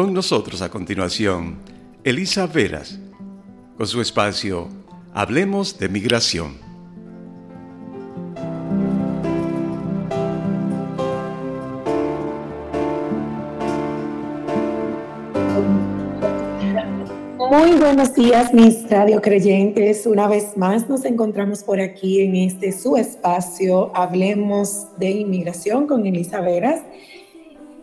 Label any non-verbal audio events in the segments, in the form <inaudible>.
con nosotros a continuación, Elisa Veras, con su espacio Hablemos de Migración. Muy buenos días, mis radio creyentes. Una vez más nos encontramos por aquí en este su espacio. Hablemos de inmigración con Elisa Veras.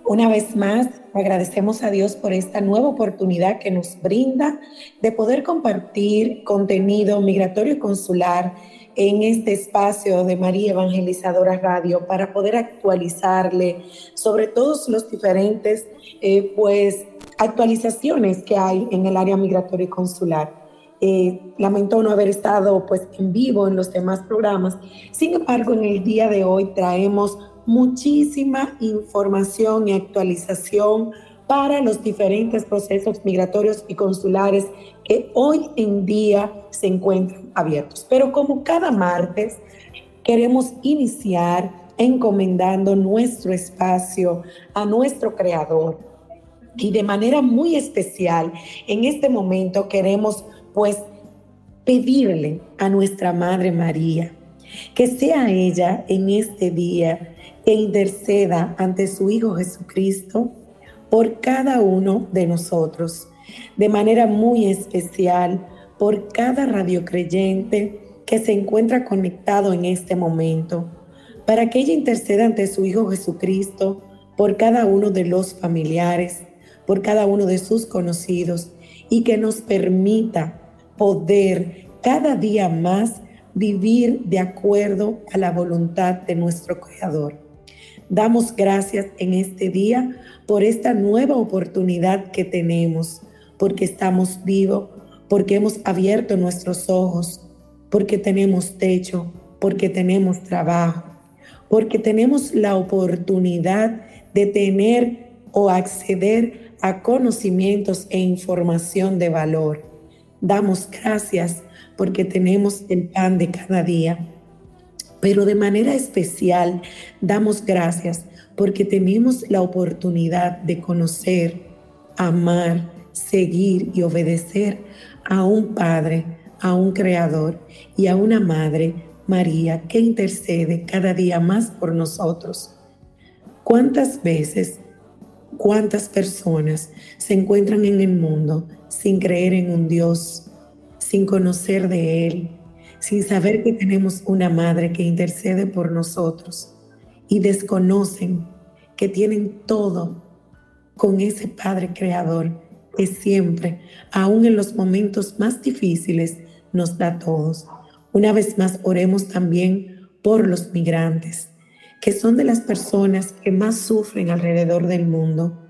Una vez más, agradecemos a Dios por esta nueva oportunidad que nos brinda de poder compartir contenido migratorio y consular en este espacio de María Evangelizadora Radio para poder actualizarle sobre todos los diferentes eh, pues actualizaciones que hay en el área migratoria y consular. Eh, lamento no haber estado pues en vivo en los demás programas. Sin embargo, en el día de hoy traemos muchísima información y actualización para los diferentes procesos migratorios y consulares que hoy en día se encuentran abiertos. Pero como cada martes, queremos iniciar encomendando nuestro espacio a nuestro Creador. Y de manera muy especial, en este momento queremos pues pedirle a nuestra Madre María que sea ella en este día que interceda ante su Hijo Jesucristo por cada uno de nosotros, de manera muy especial por cada radiocreyente que se encuentra conectado en este momento, para que ella interceda ante su Hijo Jesucristo por cada uno de los familiares, por cada uno de sus conocidos y que nos permita poder cada día más vivir de acuerdo a la voluntad de nuestro Creador. Damos gracias en este día por esta nueva oportunidad que tenemos, porque estamos vivos, porque hemos abierto nuestros ojos, porque tenemos techo, porque tenemos trabajo, porque tenemos la oportunidad de tener o acceder a conocimientos e información de valor. Damos gracias porque tenemos el pan de cada día pero de manera especial damos gracias porque tenemos la oportunidad de conocer, amar, seguir y obedecer a un Padre, a un Creador y a una Madre, María, que intercede cada día más por nosotros. ¿Cuántas veces, cuántas personas se encuentran en el mundo sin creer en un Dios, sin conocer de Él, sin saber que tenemos una madre que intercede por nosotros y desconocen que tienen todo con ese Padre Creador que siempre, aun en los momentos más difíciles, nos da todos. Una vez más, oremos también por los migrantes, que son de las personas que más sufren alrededor del mundo,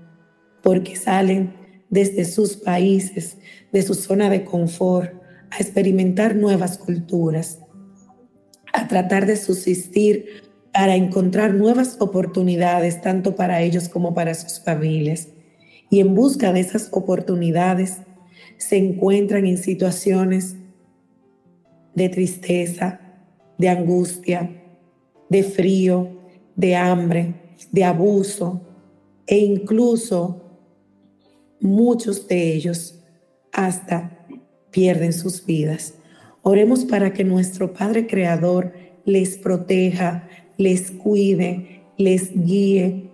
porque salen desde sus países, de su zona de confort, a experimentar nuevas culturas, a tratar de subsistir para encontrar nuevas oportunidades tanto para ellos como para sus familias. Y en busca de esas oportunidades se encuentran en situaciones de tristeza, de angustia, de frío, de hambre, de abuso e incluso muchos de ellos hasta pierden sus vidas. Oremos para que nuestro Padre Creador les proteja, les cuide, les guíe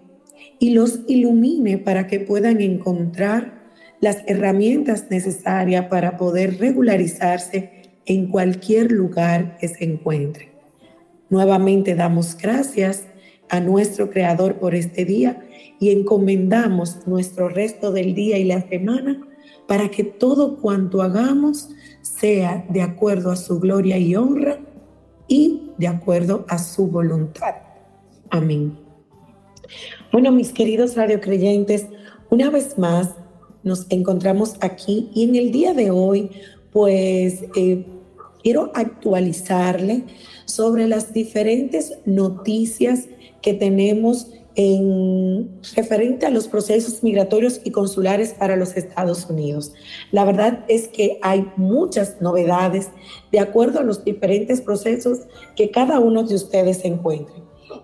y los ilumine para que puedan encontrar las herramientas necesarias para poder regularizarse en cualquier lugar que se encuentre. Nuevamente damos gracias a nuestro Creador por este día y encomendamos nuestro resto del día y la semana para que todo cuanto hagamos sea de acuerdo a su gloria y honra y de acuerdo a su voluntad. Amén. Bueno, mis queridos radiocreyentes, una vez más nos encontramos aquí y en el día de hoy, pues eh, quiero actualizarle sobre las diferentes noticias que tenemos en referente a los procesos migratorios y consulares para los Estados Unidos. La verdad es que hay muchas novedades de acuerdo a los diferentes procesos que cada uno de ustedes encuentre.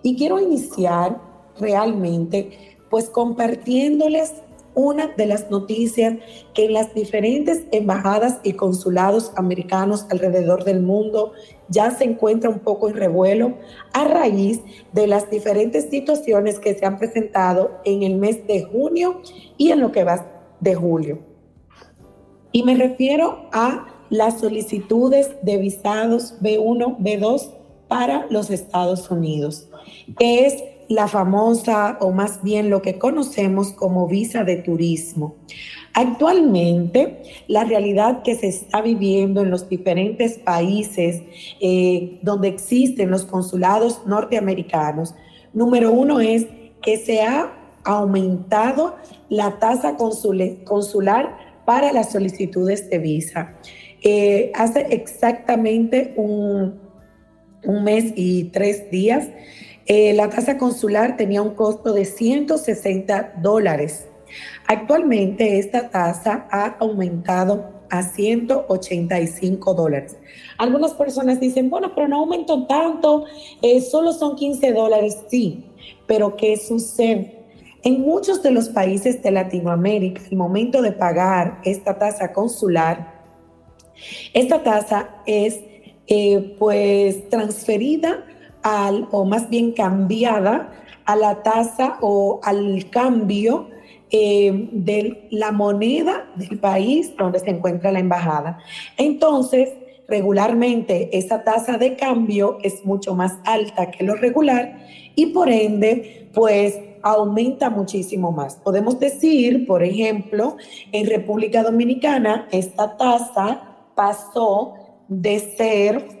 Y quiero iniciar realmente pues compartiéndoles una de las noticias que en las diferentes embajadas y consulados americanos alrededor del mundo ya se encuentra un poco en revuelo a raíz de las diferentes situaciones que se han presentado en el mes de junio y en lo que va de julio. Y me refiero a las solicitudes de visados B1, B2 para los Estados Unidos, que es la famosa o más bien lo que conocemos como visa de turismo. Actualmente, la realidad que se está viviendo en los diferentes países eh, donde existen los consulados norteamericanos, número uno es que se ha aumentado la tasa consular para las solicitudes de visa. Eh, hace exactamente un, un mes y tres días, eh, la tasa consular tenía un costo de 160 dólares. Actualmente esta tasa ha aumentado a 185 dólares. Algunas personas dicen, bueno, pero no aumentó tanto, eh, solo son 15 dólares. Sí, pero ¿qué sucede? En muchos de los países de Latinoamérica, el momento de pagar esta tasa consular, esta tasa es eh, pues transferida o más bien cambiada a la tasa o al cambio eh, de la moneda del país donde se encuentra la embajada. Entonces, regularmente esa tasa de cambio es mucho más alta que lo regular y por ende, pues aumenta muchísimo más. Podemos decir, por ejemplo, en República Dominicana, esta tasa pasó de ser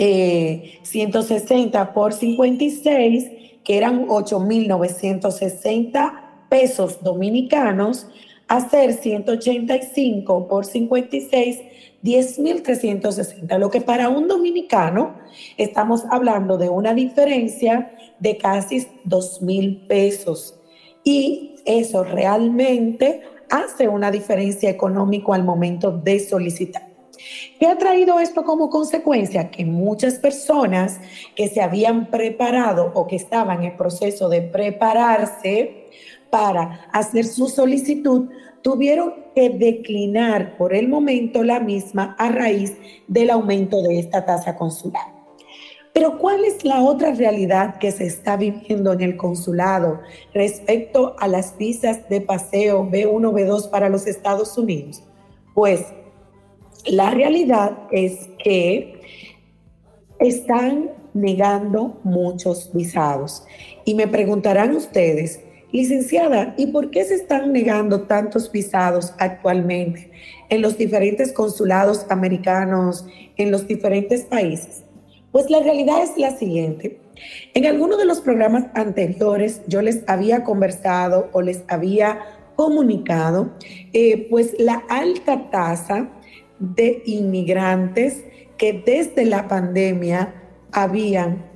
160 eh, por 56, que eran 8.960 pesos dominicanos, a ser 185 por 56, 10.360, lo que para un dominicano estamos hablando de una diferencia de casi 2.000 pesos. Y eso realmente hace una diferencia económica al momento de solicitar. ¿Qué ha traído esto como consecuencia? Que muchas personas que se habían preparado o que estaban en proceso de prepararse para hacer su solicitud tuvieron que declinar por el momento la misma a raíz del aumento de esta tasa consular. Pero ¿cuál es la otra realidad que se está viviendo en el consulado respecto a las visas de paseo B1, B2 para los Estados Unidos? Pues la realidad es que están negando muchos visados. Y me preguntarán ustedes, licenciada, ¿y por qué se están negando tantos visados actualmente en los diferentes consulados americanos, en los diferentes países? Pues la realidad es la siguiente. En alguno de los programas anteriores yo les había conversado o les había comunicado, eh, pues la alta tasa de inmigrantes que desde la pandemia habían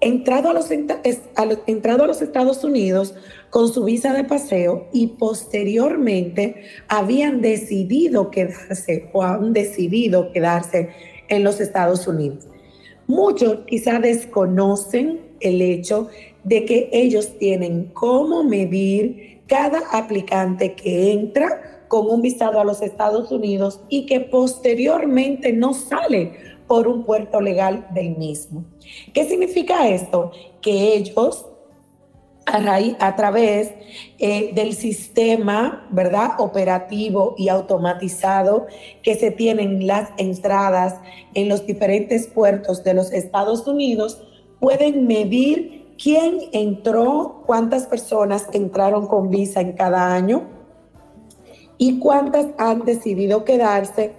entrado a, los, entrado a los Estados Unidos con su visa de paseo y posteriormente habían decidido quedarse o han decidido quedarse en los Estados Unidos. Muchos quizá desconocen el hecho de que ellos tienen cómo medir cada aplicante que entra con un visado a los Estados Unidos y que posteriormente no sale por un puerto legal del mismo. ¿Qué significa esto? Que ellos a, través eh, del sistema, ¿verdad? Operativo y automatizado que se tienen las entradas en los diferentes puertos de los Estados Unidos, pueden medir quién entró, cuántas personas entraron con visa en cada año, y cuántas han decidido quedarse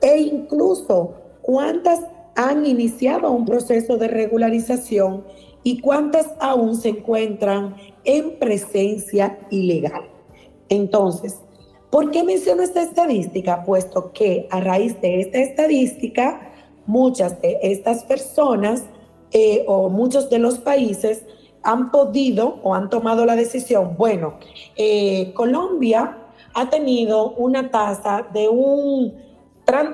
e incluso cuántas han iniciado un proceso de regularización y cuántas aún se encuentran en presencia ilegal. Entonces, ¿por qué menciono esta estadística? Puesto que a raíz de esta estadística, muchas de estas personas eh, o muchos de los países han podido o han tomado la decisión, bueno, eh, Colombia ha tenido una tasa de un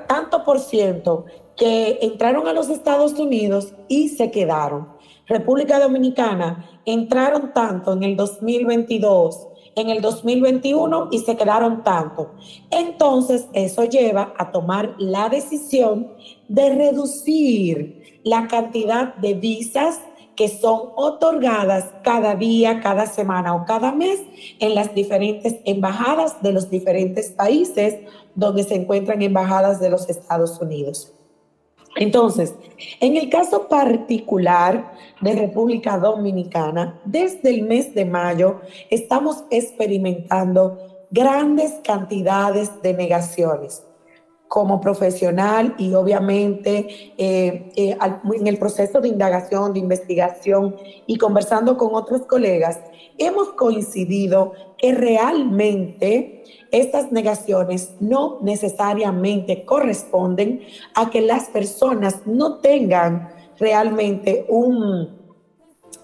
tanto por ciento que entraron a los Estados Unidos y se quedaron. República Dominicana entraron tanto en el 2022 en el 2021 y se quedaron tanto. Entonces, eso lleva a tomar la decisión de reducir la cantidad de visas que son otorgadas cada día, cada semana o cada mes en las diferentes embajadas de los diferentes países donde se encuentran embajadas de los Estados Unidos. Entonces, en el caso particular de República Dominicana, desde el mes de mayo estamos experimentando grandes cantidades de negaciones como profesional y obviamente eh, eh, en el proceso de indagación, de investigación y conversando con otros colegas, hemos coincidido que realmente estas negaciones no necesariamente corresponden a que las personas no tengan realmente un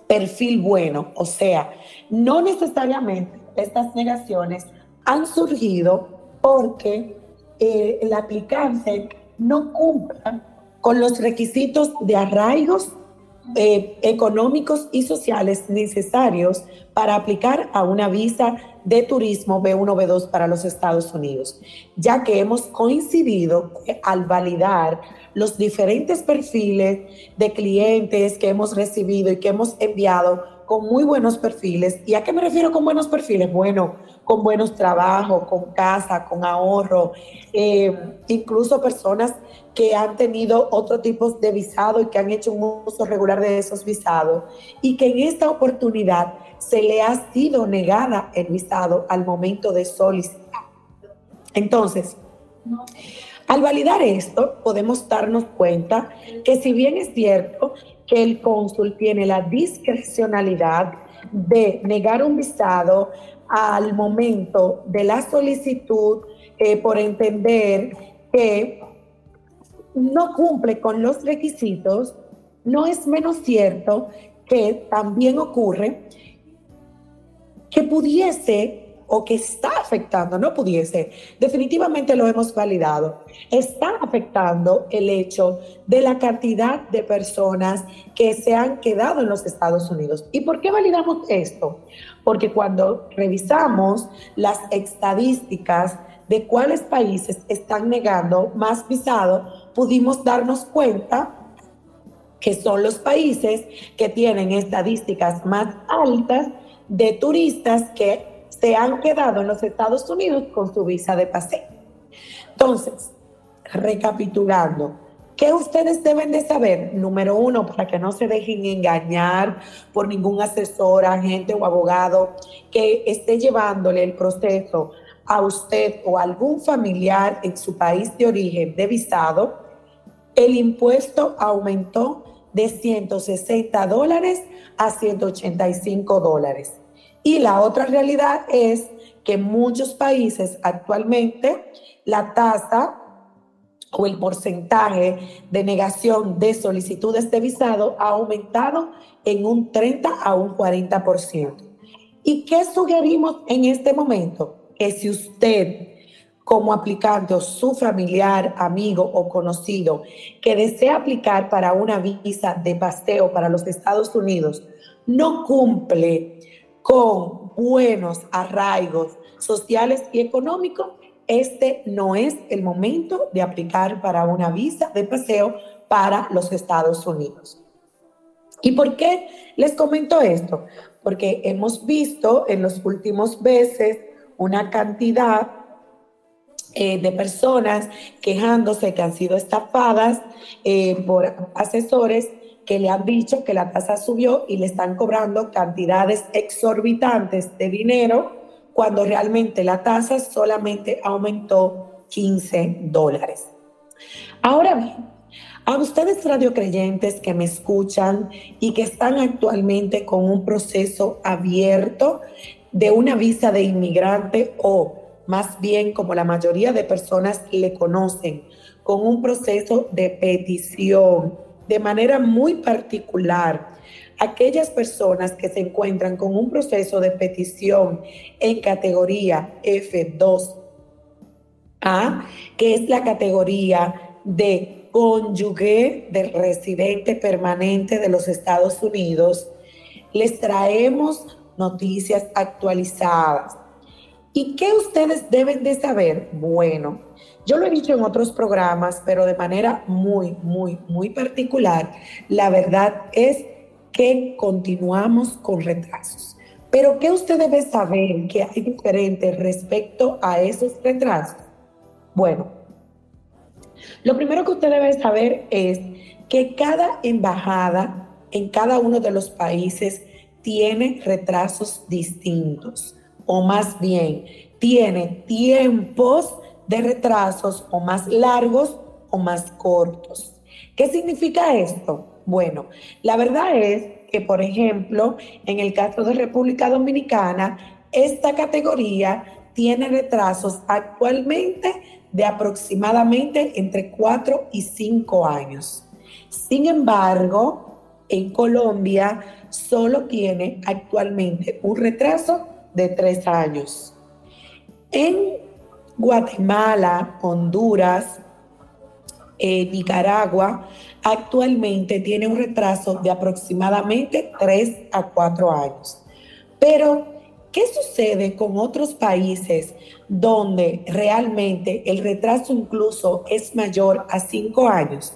perfil bueno. O sea, no necesariamente estas negaciones han surgido porque eh, el aplicante no cumpla con los requisitos de arraigos eh, económicos y sociales necesarios para aplicar a una visa de turismo B1, B2 para los Estados Unidos, ya que hemos coincidido al validar los diferentes perfiles de clientes que hemos recibido y que hemos enviado con muy buenos perfiles. ¿Y a qué me refiero con buenos perfiles? Bueno, con buenos trabajos, con casa, con ahorro, eh, incluso personas que han tenido otro tipo de visado y que han hecho un uso regular de esos visados y que en esta oportunidad se le ha sido negada el visado al momento de solicitar. Entonces, al validar esto, podemos darnos cuenta que si bien es cierto que el cónsul tiene la discrecionalidad de negar un visado al momento de la solicitud eh, por entender que no cumple con los requisitos, no es menos cierto que también ocurre que pudiese o que está afectando, no pudiese, definitivamente lo hemos validado, está afectando el hecho de la cantidad de personas que se han quedado en los Estados Unidos. ¿Y por qué validamos esto? Porque cuando revisamos las estadísticas de cuáles países están negando más visado, pudimos darnos cuenta que son los países que tienen estadísticas más altas de turistas que se han quedado en los Estados Unidos con su visa de paseo. Entonces, recapitulando, ¿qué ustedes deben de saber? Número uno, para que no se dejen engañar por ningún asesor, agente o abogado que esté llevándole el proceso a usted o algún familiar en su país de origen de visado, el impuesto aumentó de 160 dólares a 185 dólares. Y la otra realidad es que en muchos países actualmente la tasa o el porcentaje de negación de solicitudes de visado ha aumentado en un 30 a un 40%. ¿Y qué sugerimos en este momento? Que si usted como aplicante o su familiar, amigo o conocido que desea aplicar para una visa de paseo para los Estados Unidos no cumple con buenos arraigos sociales y económicos, este no es el momento de aplicar para una visa de paseo para los Estados Unidos. ¿Y por qué les comento esto? Porque hemos visto en los últimos meses una cantidad eh, de personas quejándose que han sido estafadas eh, por asesores que le han dicho que la tasa subió y le están cobrando cantidades exorbitantes de dinero cuando realmente la tasa solamente aumentó 15 dólares. Ahora bien, a ustedes radiocreyentes que me escuchan y que están actualmente con un proceso abierto de una visa de inmigrante o más bien como la mayoría de personas le conocen, con un proceso de petición de manera muy particular aquellas personas que se encuentran con un proceso de petición en categoría F2A, que es la categoría de cónyuge del residente permanente de los Estados Unidos, les traemos noticias actualizadas. ¿Y qué ustedes deben de saber? Bueno, yo lo he dicho en otros programas, pero de manera muy, muy, muy particular, la verdad es que continuamos con retrasos. Pero ¿qué usted debe saber que hay diferente respecto a esos retrasos? Bueno, lo primero que usted debe saber es que cada embajada en cada uno de los países tiene retrasos distintos, o más bien, tiene tiempos de retrasos o más largos o más cortos. ¿Qué significa esto? Bueno, la verdad es que, por ejemplo, en el caso de República Dominicana, esta categoría tiene retrasos actualmente de aproximadamente entre 4 y 5 años. Sin embargo, en Colombia solo tiene actualmente un retraso de 3 años. En Guatemala, Honduras, eh, Nicaragua, actualmente tiene un retraso de aproximadamente 3 a 4 años. Pero ¿Qué sucede con otros países donde realmente el retraso incluso es mayor a cinco años?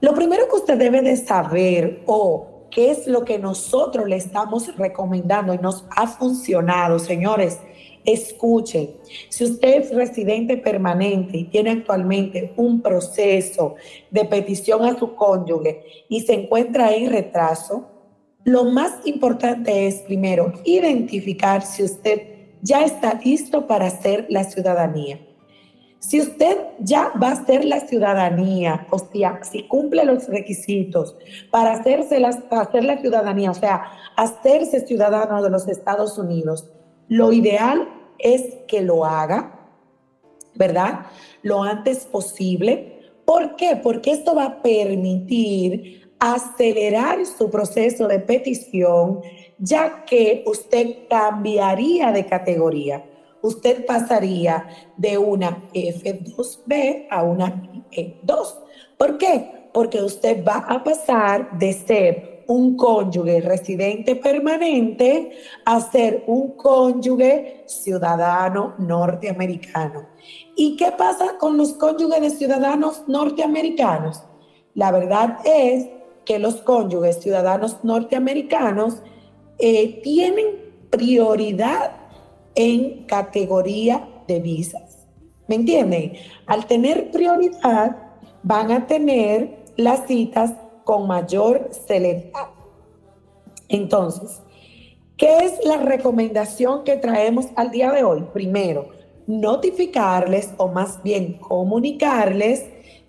Lo primero que usted debe de saber o qué es lo que nosotros le estamos recomendando y nos ha funcionado, señores, escuchen. Si usted es residente permanente y tiene actualmente un proceso de petición a su cónyuge y se encuentra en retraso, lo más importante es, primero, identificar si usted ya está listo para hacer la ciudadanía. Si usted ya va a hacer la ciudadanía, o sea, si cumple los requisitos para, hacerse hacer la ciudadanía, o sea, hacerse ciudadano de los Estados Unidos, lo ideal es que lo haga, ¿verdad? Lo antes posible. ¿Por qué? Porque esto va a permitir acelerar su proceso de petición, ya que usted cambiaría de categoría. Usted pasaría de una F2B a una E2. ¿Por qué? Porque usted va a pasar de ser un cónyuge residente permanente a ser un cónyuge ciudadano norteamericano. ¿Y qué pasa con los cónyuges de ciudadanos norteamericanos? La verdad es que los cónyuges ciudadanos norteamericanos eh, tienen prioridad en categoría de visas. ¿Me entienden? Al tener prioridad, van a tener las citas con mayor celeridad. Entonces, ¿qué es la recomendación que traemos al día de hoy? Primero, notificarles o más bien comunicarles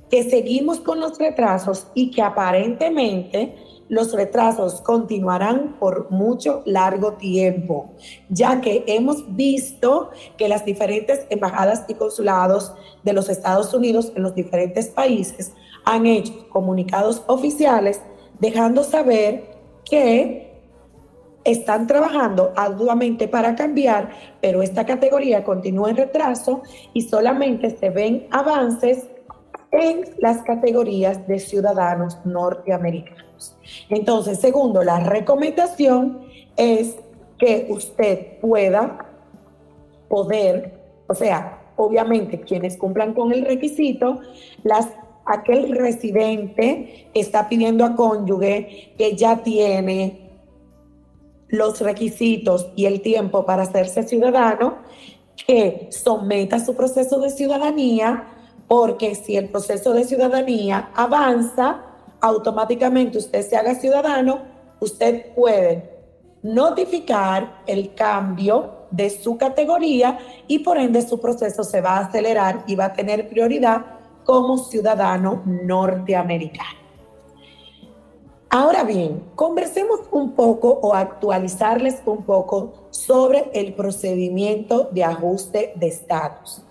que seguimos con los retrasos y que aparentemente los retrasos continuarán por mucho largo tiempo, ya que hemos visto que las diferentes embajadas y consulados de los Estados Unidos en los diferentes países han hecho comunicados oficiales dejando saber que están trabajando arduamente para cambiar, pero esta categoría continúa en retraso y solamente se ven avances en las categorías de ciudadanos norteamericanos. Entonces, segundo, la recomendación es que usted pueda poder, o sea, obviamente quienes cumplan con el requisito, las aquel residente está pidiendo a cónyuge que ya tiene los requisitos y el tiempo para hacerse ciudadano, que someta su proceso de ciudadanía porque si el proceso de ciudadanía avanza, automáticamente usted se haga ciudadano, usted puede notificar el cambio de su categoría y por ende su proceso se va a acelerar y va a tener prioridad como ciudadano norteamericano. Ahora bien, conversemos un poco o actualizarles un poco sobre el procedimiento de ajuste de estatus.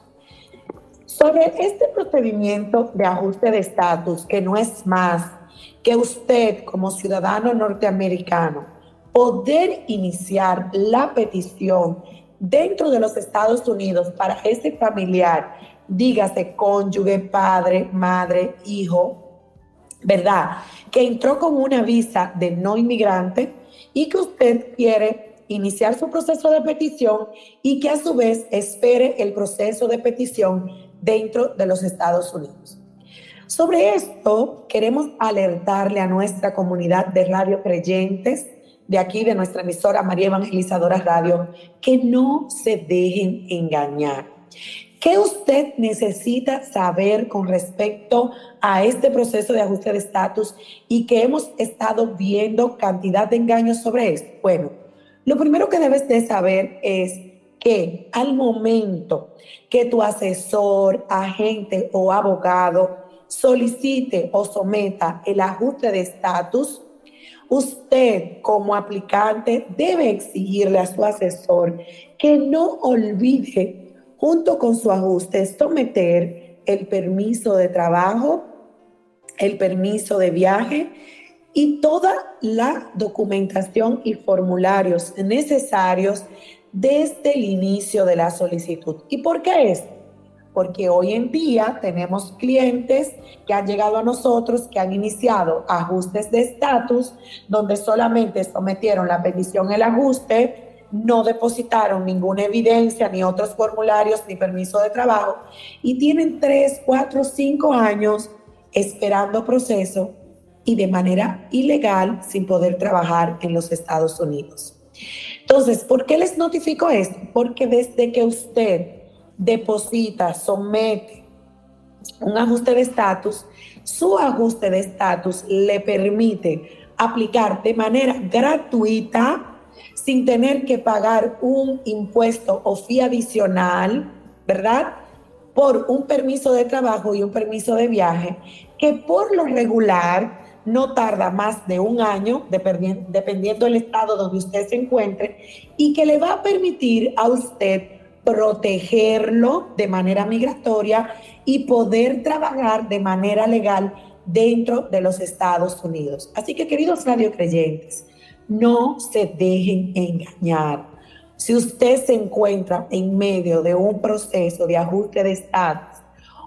Sobre este procedimiento de ajuste de estatus, que no es más que usted como ciudadano norteamericano poder iniciar la petición dentro de los Estados Unidos para ese familiar, dígase cónyuge, padre, madre, hijo, ¿verdad? Que entró con una visa de no inmigrante y que usted quiere iniciar su proceso de petición y que a su vez espere el proceso de petición dentro de los Estados Unidos. Sobre esto, queremos alertarle a nuestra comunidad de radio creyentes de aquí, de nuestra emisora María Evangelizadora Radio, que no se dejen engañar. ¿Qué usted necesita saber con respecto a este proceso de ajuste de estatus y que hemos estado viendo cantidad de engaños sobre esto? Bueno, lo primero que debes de saber es que al momento que tu asesor, agente o abogado solicite o someta el ajuste de estatus, usted como aplicante debe exigirle a su asesor que no olvide junto con su ajuste, someter el permiso de trabajo, el permiso de viaje y toda la documentación y formularios necesarios desde el inicio de la solicitud. ¿Y por qué es? Porque hoy en día tenemos clientes que han llegado a nosotros, que han iniciado ajustes de estatus, donde solamente sometieron la petición, el ajuste, no depositaron ninguna evidencia, ni otros formularios, ni permiso de trabajo, y tienen tres, cuatro, cinco años esperando proceso y de manera ilegal sin poder trabajar en los Estados Unidos. Entonces, ¿por qué les notifico esto? Porque desde que usted deposita, somete un ajuste de estatus, su ajuste de estatus le permite aplicar de manera gratuita sin tener que pagar un impuesto o fee adicional, ¿verdad? Por un permiso de trabajo y un permiso de viaje, que por lo regular no tarda más de un año, dependiendo del estado donde usted se encuentre, y que le va a permitir a usted protegerlo de manera migratoria y poder trabajar de manera legal dentro de los Estados Unidos. Así que, queridos radiocreyentes, no se dejen engañar. Si usted se encuentra en medio de un proceso de ajuste de estatus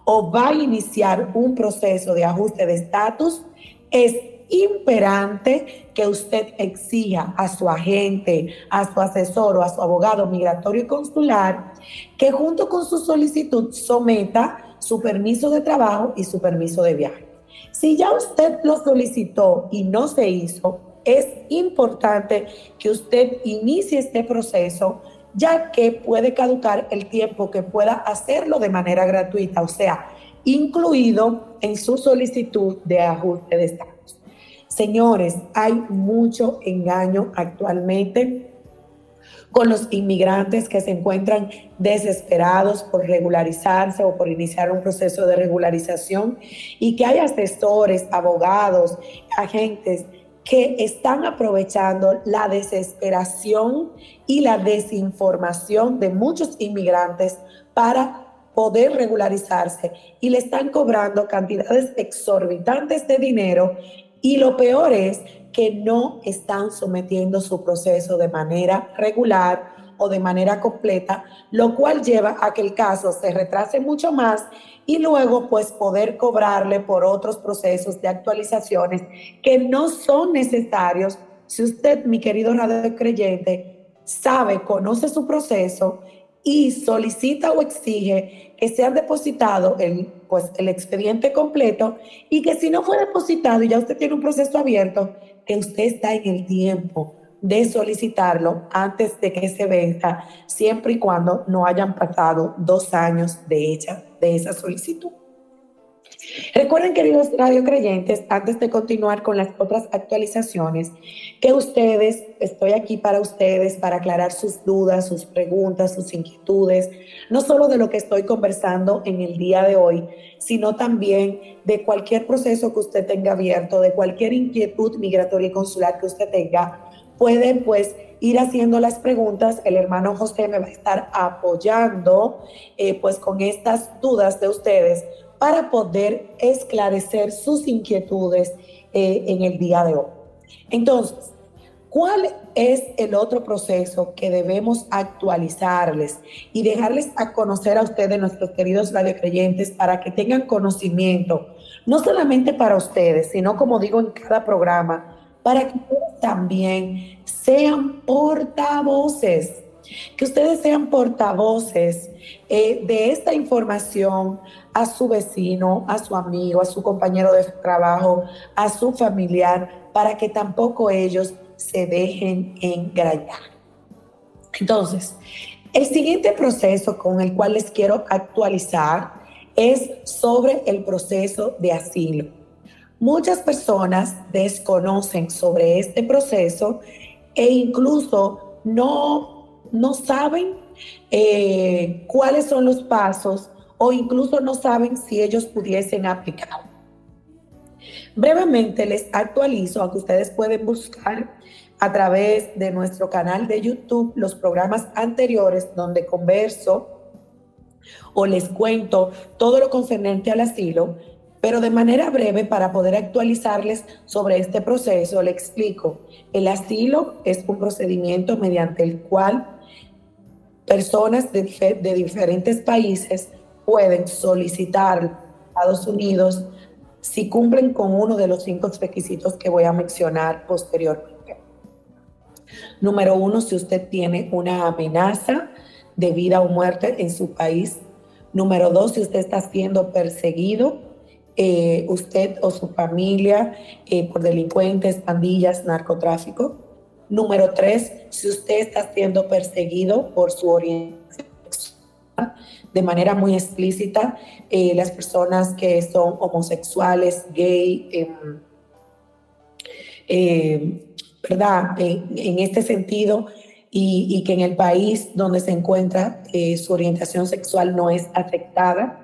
o va a iniciar un proceso de ajuste de estatus, es imperante que usted exija a su agente, a su asesor o a su abogado migratorio y consular que junto con su solicitud someta su permiso de trabajo y su permiso de viaje. Si ya usted lo solicitó y no se hizo, es importante que usted inicie este proceso ya que puede caducar el tiempo que pueda hacerlo de manera gratuita, o sea, incluido en su solicitud de ajuste de estatus. Señores, hay mucho engaño actualmente con los inmigrantes que se encuentran desesperados por regularizarse o por iniciar un proceso de regularización y que hay asesores, abogados, agentes que están aprovechando la desesperación y la desinformación de muchos inmigrantes para poder regularizarse. Y le están cobrando cantidades exorbitantes de dinero. Y lo peor es que no están sometiendo su proceso de manera regular o de manera completa, lo cual lleva a que el caso se retrase mucho más y luego pues poder cobrarle por otros procesos de actualizaciones que no son necesarios. Si usted, mi querido radio creyente, sabe, conoce su proceso y solicita o exige que sea depositado el, pues, el expediente completo y que si no fue depositado y ya usted tiene un proceso abierto, que usted está en el tiempo de solicitarlo antes de que se venza, siempre y cuando no hayan pasado dos años de, hecha, de esa solicitud. Recuerden, queridos radiocreyentes, antes de continuar con las otras actualizaciones, que ustedes, estoy aquí para ustedes, para aclarar sus dudas, sus preguntas, sus inquietudes, no solo de lo que estoy conversando en el día de hoy, sino también de cualquier proceso que usted tenga abierto, de cualquier inquietud migratoria y consular que usted tenga pueden pues ir haciendo las preguntas. El hermano José me va a estar apoyando eh, pues con estas dudas de ustedes para poder esclarecer sus inquietudes eh, en el día de hoy. Entonces, ¿cuál es el otro proceso que debemos actualizarles y dejarles a conocer a ustedes, nuestros queridos radiocreyentes, para que tengan conocimiento, no solamente para ustedes, sino como digo en cada programa, para que también sean portavoces, que ustedes sean portavoces eh, de esta información a su vecino, a su amigo, a su compañero de trabajo, a su familiar, para que tampoco ellos se dejen engañar. Entonces, el siguiente proceso con el cual les quiero actualizar es sobre el proceso de asilo. Muchas personas desconocen sobre este proceso e incluso no, no saben eh, cuáles son los pasos o incluso no saben si ellos pudiesen aplicar. Brevemente les actualizo, aunque ustedes pueden buscar a través de nuestro canal de YouTube los programas anteriores donde converso o les cuento todo lo concerniente al asilo, pero de manera breve para poder actualizarles sobre este proceso, le explico. El asilo es un procedimiento mediante el cual personas de, diferentes países pueden solicitar a Estados Unidos si cumplen con uno de los cinco requisitos que voy a mencionar posteriormente. Número uno, si usted tiene una amenaza de vida o muerte en su país. Número dos, si usted está siendo perseguido, eh, usted o su familia, eh, por delincuentes, pandillas, narcotráfico. Número tres, si usted está siendo perseguido por su orientación de manera muy explícita, eh, las personas que son homosexuales, gay, em, ¿verdad? En, este sentido, y, que en el país donde se encuentra su orientación sexual no es afectada.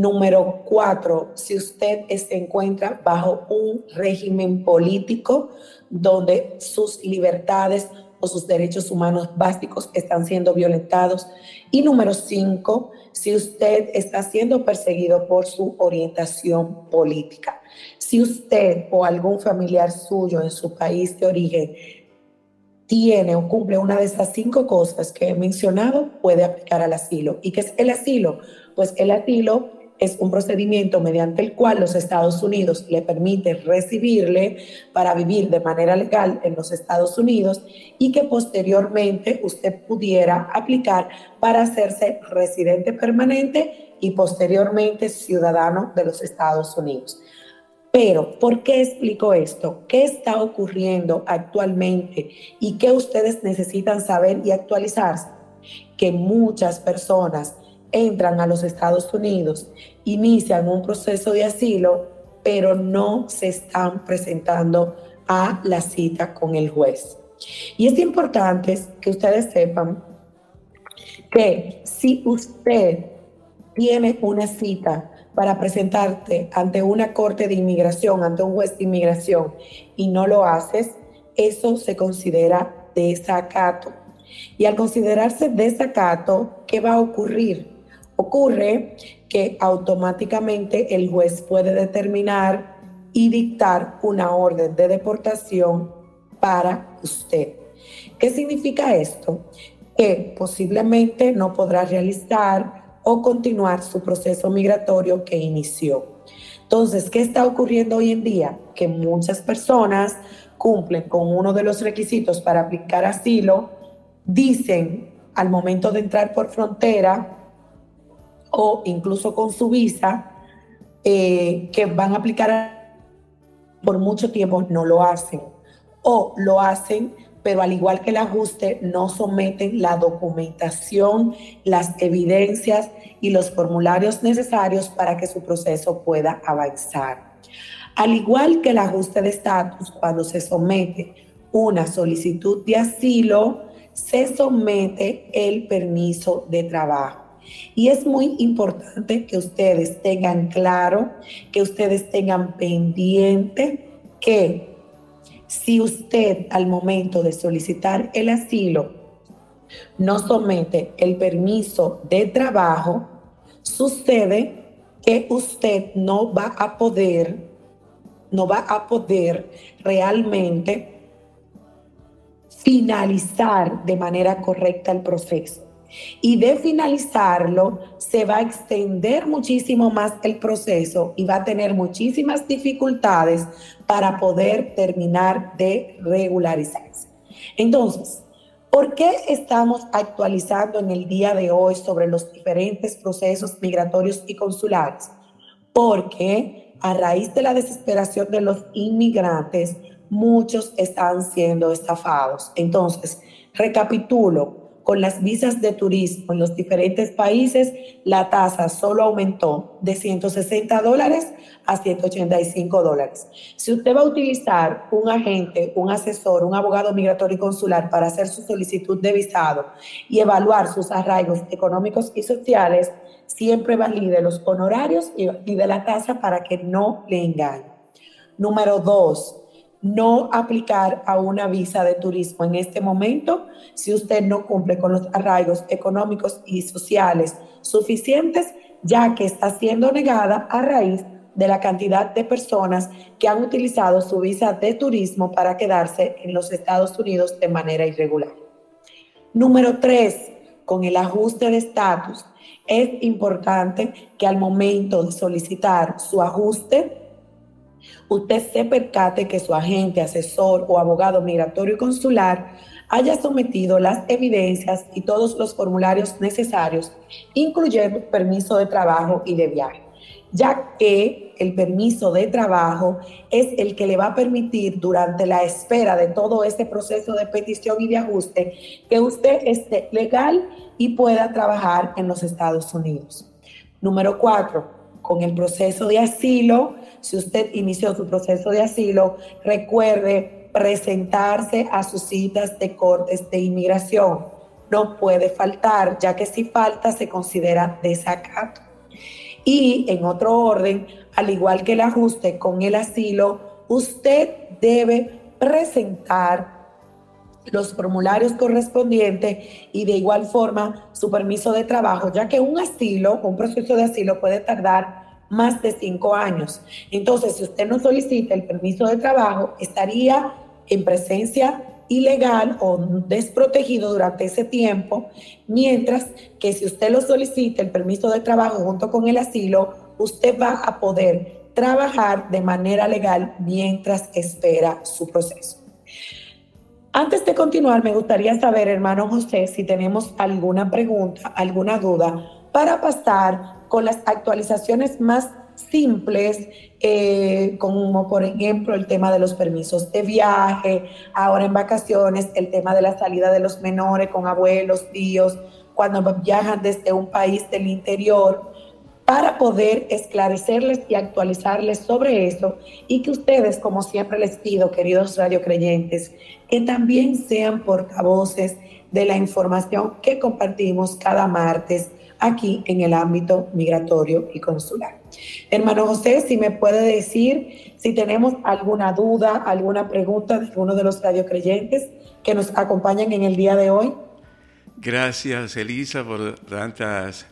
Número cuatro, si usted se encuentra bajo un régimen político donde sus libertades o sus derechos humanos básicos están siendo violentados. Y número cinco, si usted está siendo perseguido por su orientación política. Si usted o algún familiar suyo en su país de origen tiene o cumple una de estas cinco cosas que he mencionado, puede aplicar al asilo. ¿Y qué es el asilo? Pues el asilo es un procedimiento mediante el cual los Estados Unidos le permite recibirle para vivir de manera legal en los Estados Unidos y que posteriormente usted pudiera aplicar para hacerse residente permanente y posteriormente ciudadano de los Estados Unidos. Pero, ¿por qué explico esto? ¿Qué está ocurriendo actualmente y qué ustedes necesitan saber y actualizarse? Que muchas personas entran a los Estados Unidos, inician un proceso de asilo, pero no se están presentando a la cita con el juez. Y es importante que ustedes sepan que si usted tiene una cita para presentarte ante una corte de inmigración, ante un juez de inmigración, y no lo haces, eso se considera desacato. Y al considerarse desacato, ¿qué va a ocurrir? Ocurre que automáticamente el juez puede determinar y dictar una orden de deportación para usted. ¿Qué significa esto? Que posiblemente no podrá realizar o continuar su proceso migratorio que inició. Entonces, ¿qué está ocurriendo hoy en día? Que muchas personas cumplen con uno de los requisitos para aplicar asilo, dicen al momento de entrar por frontera, o incluso con su visa eh, que van a aplicar por mucho tiempo no lo hacen o lo hacen pero al igual que el ajuste no someten la documentación, las evidencias y los formularios necesarios para que su proceso pueda avanzar. Al igual que el ajuste de estatus, cuando se somete una solicitud de asilo, se somete el permiso de trabajo. Y es muy importante que ustedes tengan claro, que ustedes tengan pendiente que si usted al momento de solicitar el asilo no somete el permiso de trabajo, sucede que usted no va a poder, no va a poder realmente finalizar de manera correcta el proceso. Y de finalizarlo, se va a extender muchísimo más el proceso y va a tener muchísimas dificultades para poder terminar de regularizarse. Entonces, ¿por qué estamos actualizando en el día de hoy sobre los diferentes procesos migratorios y consulares? Porque a raíz de la desesperación de los inmigrantes, muchos están siendo estafados. Entonces, recapitulo, con las visas de turismo en los diferentes países, la tasa solo aumentó de 160 dólares a 185 dólares. Si usted va a utilizar un agente, un asesor, un abogado migratorio y consular para hacer su solicitud de visado y evaluar sus arraigos económicos y sociales, siempre valide los honorarios y de la tasa para que no le engañe. Número dos, no aplicar a una visa de turismo en este momento si usted no cumple con los arraigos económicos y sociales suficientes, ya que está siendo negada a raíz de la cantidad de personas que han utilizado su visa de turismo para quedarse en los Estados Unidos de manera irregular. Número tres, con el ajuste de estatus, es importante que al momento de solicitar su ajuste, usted se percate que su agente, asesor o abogado migratorio y consular haya sometido las evidencias y todos los formularios necesarios, incluyendo permiso de trabajo y de viaje, ya que el permiso de trabajo es el que le va a permitir durante la espera de todo este proceso de petición y de ajuste que usted esté legal y pueda trabajar en los Estados Unidos. Número cuatro, con el proceso de asilo, si usted inició su proceso de asilo, recuerde presentarse a sus citas de cortes de inmigración. No puede faltar, ya que si falta se considera desacato. Y en otro orden, al igual que el ajuste con el asilo, usted debe presentar los formularios correspondientes y de igual forma su permiso de trabajo, ya que un asilo, un proceso de asilo puede tardar más de cinco años. Entonces, si usted no solicita el permiso de trabajo, estaría en presencia ilegal o desprotegido durante ese tiempo, mientras que si usted lo solicita el permiso de trabajo junto con el asilo, usted va a poder trabajar de manera legal mientras espera su proceso. Antes de continuar, me gustaría saber, hermano José, si tenemos alguna pregunta, alguna duda, para pasar con las actualizaciones más simples, eh, como por ejemplo el tema de los permisos de viaje, ahora en vacaciones, el tema de la salida de los menores con abuelos, tíos, cuando viajan desde un país del interior, para poder esclarecerles y actualizarles sobre eso y que ustedes, como siempre les pido, queridos radiocreyentes, que también sean portavoces de la información que compartimos cada martes aquí en el ámbito migratorio y consular. Hermano José, si me puede decir si tenemos alguna duda, alguna pregunta de alguno de los radiocreyentes que nos acompañan en el día de hoy. Gracias, Elisa, por tantas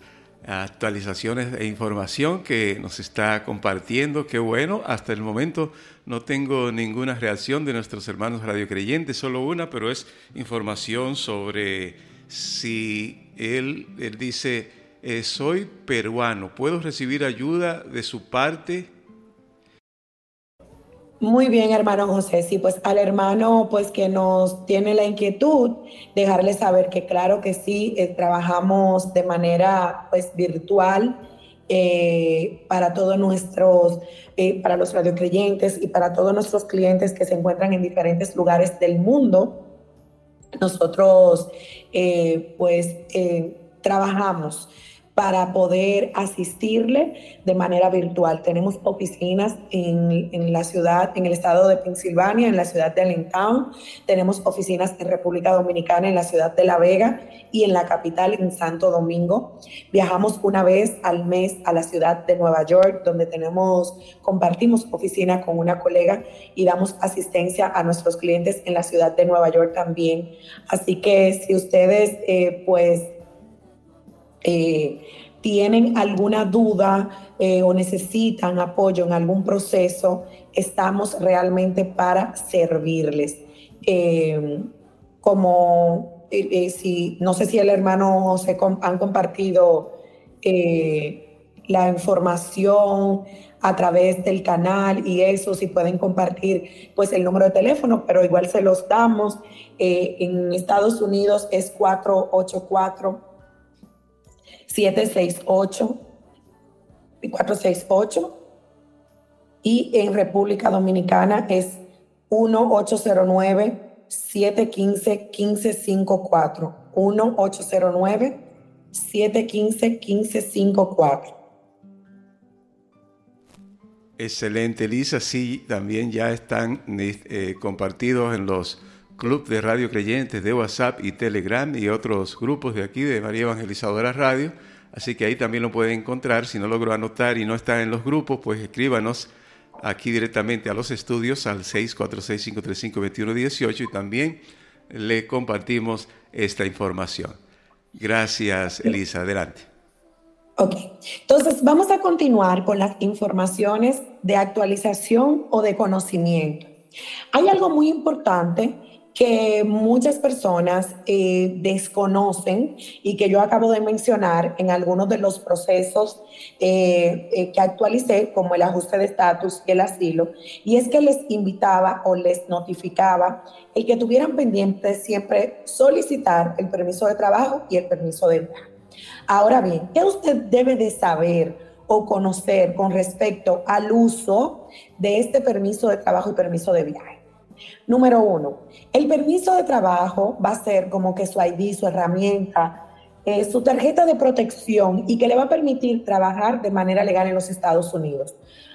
actualizaciones e información que nos está compartiendo. Qué bueno, hasta el momento no tengo ninguna reacción de nuestros hermanos radiocreyentes, solo una, pero es información sobre si él, él dice, eh, soy peruano, ¿puedo recibir ayuda de su parte? Muy bien, hermano José. Sí, pues al hermano, pues que nos tiene la inquietud, dejarle saber que claro que sí, eh, trabajamos de manera pues virtual eh, para todos nuestros, para los radiocreyentes y para todos nuestros clientes que se encuentran en diferentes lugares del mundo. Nosotros, pues, trabajamos para poder asistirle de manera virtual. Tenemos oficinas en, la ciudad, en el estado de Pensilvania, en la ciudad de Allentown. Tenemos oficinas en República Dominicana, en la ciudad de La Vega y en la capital, en Santo Domingo. Viajamos una vez al mes a la ciudad de Nueva York, donde tenemos, compartimos oficina con una colega y damos asistencia a nuestros clientes en la ciudad de Nueva York también. Así que si ustedes, eh, pues, eh, tienen alguna duda eh, o necesitan apoyo en algún proceso, estamos realmente para servirles. Eh, como eh, si, no sé si el hermano se han compartido la información a través del canal y eso, si pueden compartir pues el número de teléfono, pero igual se los damos. en Estados Unidos es 484 768 468 y en República Dominicana es 1-809-715-1554. 1-809-715-1554. Excelente, Elisa. Sí, también ya están eh, compartidos en los clubes de radio creyentes de WhatsApp y Telegram y otros grupos de aquí de María Evangelizadora Radio. Así que ahí también lo pueden encontrar. Si no logró anotar y no está en los grupos, pues escríbanos aquí directamente a los estudios al 646-535-2118 y también le compartimos esta información. Gracias, Elisa. Adelante. Ok, entonces vamos a continuar con las informaciones de actualización o de conocimiento. Hay algo muy importante que muchas personas eh, desconocen y que yo acabo de mencionar en algunos de los procesos eh, eh, que actualicé, como el ajuste de estatus y el asilo, y es que les invitaba o les notificaba el que tuvieran pendiente siempre solicitar el permiso de trabajo y el permiso de viaje. Ahora bien, ¿qué usted debe de saber? o conocer con respecto al uso de este permiso de trabajo y permiso de viaje. Número uno, el permiso de trabajo va a ser como que su ID, su herramienta, eh, su tarjeta de protección y que le va a permitir trabajar de manera legal en los Estados Unidos.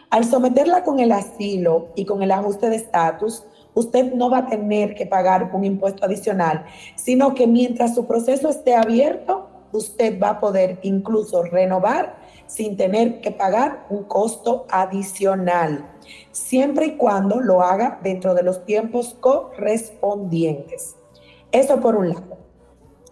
Al someterla con el asilo y con el ajuste de estatus, usted no va a tener que pagar un impuesto adicional, sino que mientras su proceso esté abierto, usted va a poder incluso renovar sin tener que pagar un costo adicional, siempre y cuando lo haga dentro de los tiempos correspondientes. Eso por un lado.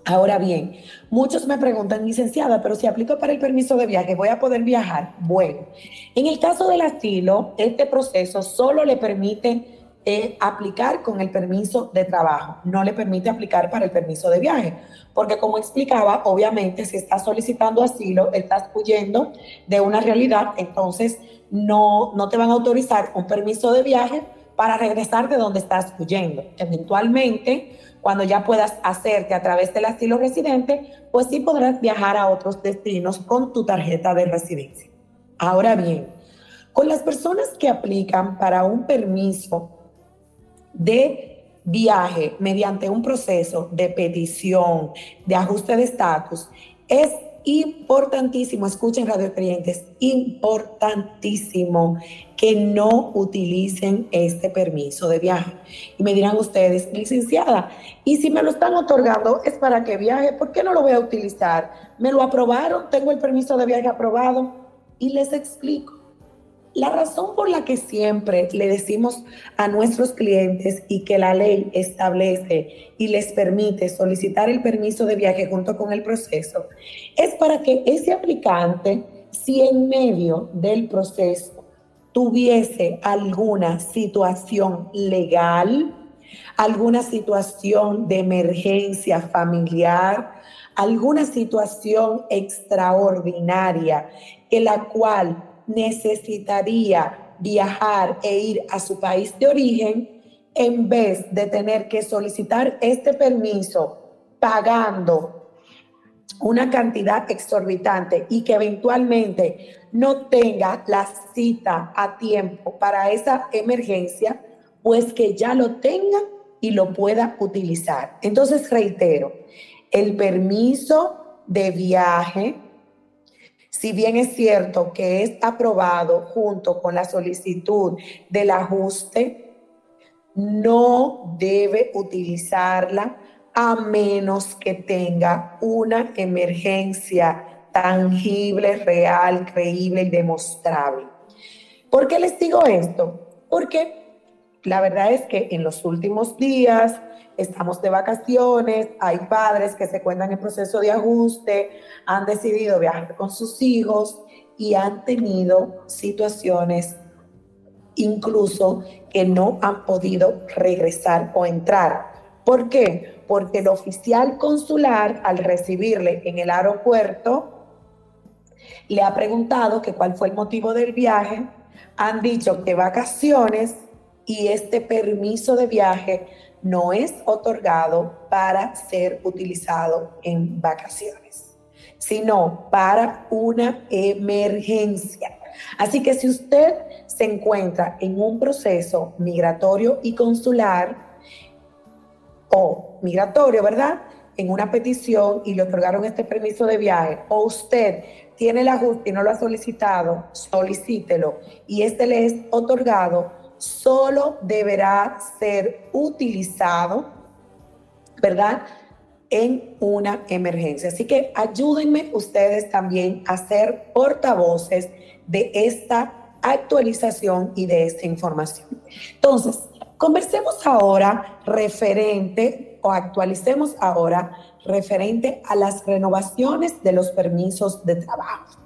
Ahora bien, muchos me preguntan, licenciada, pero si aplico para el permiso de viaje, ¿voy a poder viajar? Bueno, en el caso del asilo, este proceso solo le permite eh, aplicar con el permiso de trabajo, no le permite aplicar para el permiso de viaje, porque como explicaba, obviamente si estás solicitando asilo, estás huyendo de una realidad, entonces no, no te van a autorizar un permiso de viaje para regresar de donde estás huyendo. Eventualmente, cuando ya puedas hacerte a través del asilo residente, pues sí podrás viajar a otros destinos con tu tarjeta de residencia. Ahora bien, con las personas que aplican para un permiso de viaje mediante un proceso de petición, de ajuste de estatus, es importantísimo, escuchen radio clientes, importantísimo que no utilicen este permiso de viaje. Y me dirán ustedes, licenciada, y si me lo están otorgando es para que viaje, ¿por qué no lo voy a utilizar? ¿Me lo aprobaron? ¿Tengo el permiso de viaje aprobado? Y les explico. La razón por la que siempre le decimos a nuestros clientes y que la ley establece y les permite solicitar el permiso de viaje junto con el proceso es para que ese aplicante, si en medio del proceso tuviese alguna situación legal, alguna situación de emergencia familiar, alguna situación extraordinaria en la cual necesitaría viajar e ir a su país de origen en vez de tener que solicitar este permiso pagando una cantidad exorbitante y que eventualmente no tenga la cita a tiempo para esa emergencia, pues que ya lo tenga y lo pueda utilizar. Entonces, reitero, el permiso de viaje si bien es cierto que es aprobado junto con la solicitud del ajuste, no debe utilizarla a menos que tenga una emergencia tangible, real, creíble y demostrable. ¿Por qué les digo esto? Porque la verdad es que en los últimos días estamos de vacaciones, hay padres que se cuentan en proceso de ajuste, han decidido viajar con sus hijos y han tenido situaciones incluso que no han podido regresar o entrar. ¿Por qué? Porque el oficial consular, al recibirle en el aeropuerto, le ha preguntado que cuál fue el motivo del viaje, han dicho que vacaciones y este permiso de viaje no es otorgado para ser utilizado en vacaciones, sino para una emergencia. Así que si usted se encuentra en un proceso migratorio y consular o migratorio, ¿verdad? En una petición y le otorgaron este permiso de viaje, o usted tiene el ajuste y no lo ha solicitado, solicítelo y este le es otorgado, solo deberá ser utilizado, ¿verdad? En una emergencia. Así que ayúdenme ustedes también a ser portavoces de esta actualización y de esta información. Entonces, conversemos ahora referente o actualicemos ahora referente a las renovaciones de los permisos de trabajo.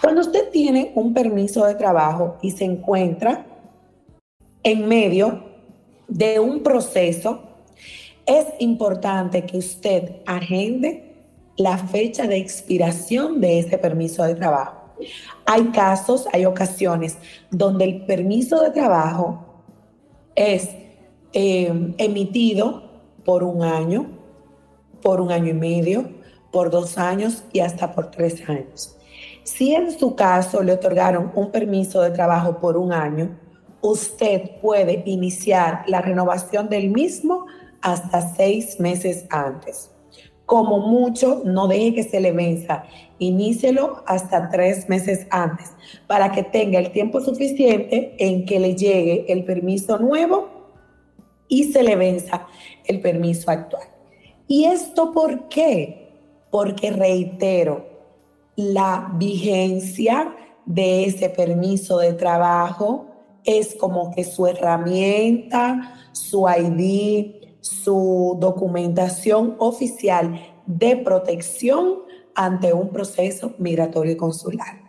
Cuando usted tiene un permiso de trabajo y se encuentra en medio de un proceso, es importante que usted agende la fecha de expiración de ese permiso de trabajo. Hay casos, hay ocasiones donde el permiso de trabajo es eh, emitido por un año, por un año y medio, por dos años y hasta por tres años. Si en su caso le otorgaron un permiso de trabajo por un año, usted puede iniciar la renovación del mismo hasta seis meses antes. Como mucho, no deje que se le venza. Inícielo hasta tres meses antes para que tenga el tiempo suficiente en que le llegue el permiso nuevo y se le venza el permiso actual. ¿Y esto por qué? Porque reitero, la vigencia de ese permiso de trabajo es como que su herramienta, su ID, su documentación oficial de protección ante un proceso migratorio y consular.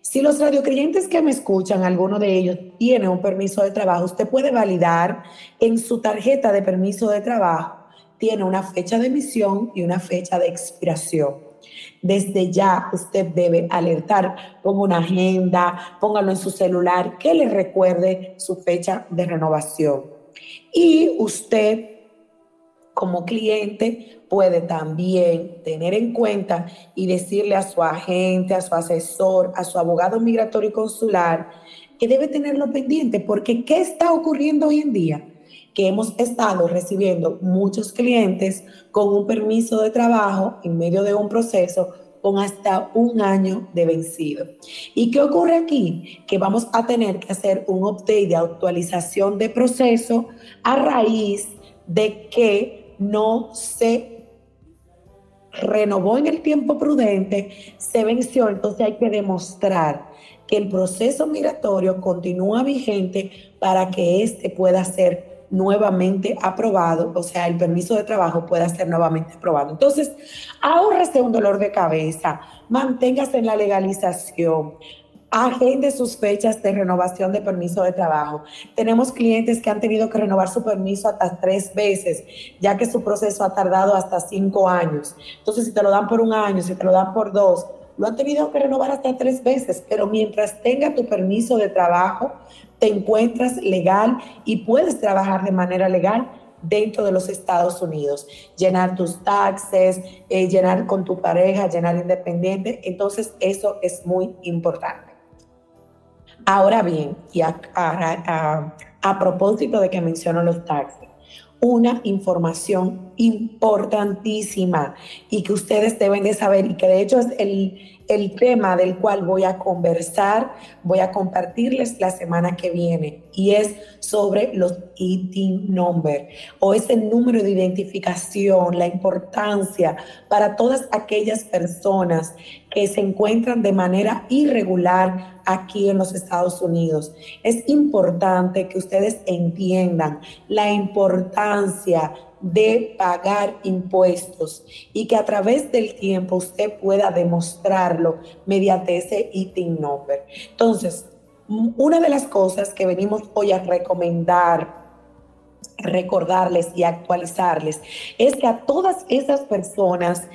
Si los radiocreyentes que me escuchan, alguno de ellos tiene un permiso de trabajo, usted puede validar en su tarjeta de permiso de trabajo tiene una fecha de emisión y una fecha de expiración. Desde ya usted debe alertar, ponga una agenda, póngalo en su celular, que le recuerde su fecha de renovación. Y usted, como cliente, puede también tener en cuenta y decirle a su agente, a su asesor, a su abogado migratorio y consular, que debe tenerlo pendiente, porque ¿qué está ocurriendo hoy en día? Que hemos estado recibiendo muchos clientes con un permiso de trabajo en medio de un proceso con hasta un año de vencido. ¿Y qué ocurre aquí? Que vamos a tener que hacer un update de actualización de proceso a raíz de que no se renovó en el tiempo prudente, se venció, entonces hay que demostrar que el proceso migratorio continúa vigente para que éste pueda ser nuevamente aprobado, o sea, el permiso de trabajo pueda ser nuevamente aprobado. Entonces, ahorrese un dolor de cabeza, manténgase en la legalización, agende sus fechas de renovación de permiso de trabajo. Tenemos clientes que han tenido que renovar su permiso hasta tres veces, ya que su proceso ha tardado hasta cinco años. Entonces, si te lo dan por un año, si te lo dan por dos, lo han tenido que renovar hasta tres veces, pero mientras tenga tu permiso de trabajo, te encuentras legal y puedes trabajar de manera legal dentro de los Estados Unidos. Llenar tus taxes, eh, llenar con tu pareja, llenar independiente. Entonces, eso es muy importante. Ahora bien, y a, propósito de que menciono los taxes, una información importantísima y que ustedes deben de saber y que de hecho es el, el tema del cual voy a conversar, voy a compartirles la semana que viene y es sobre los ITIN number o ese número de identificación, la importancia para todas aquellas personas que se encuentran de manera irregular aquí en los Estados Unidos. Es importante que ustedes entiendan la importancia de pagar impuestos y que a través del tiempo usted pueda demostrarlo mediante ese ITIN number. Entonces, una de las cosas que venimos hoy a recomendar recordarles y actualizarles es que a todas esas personas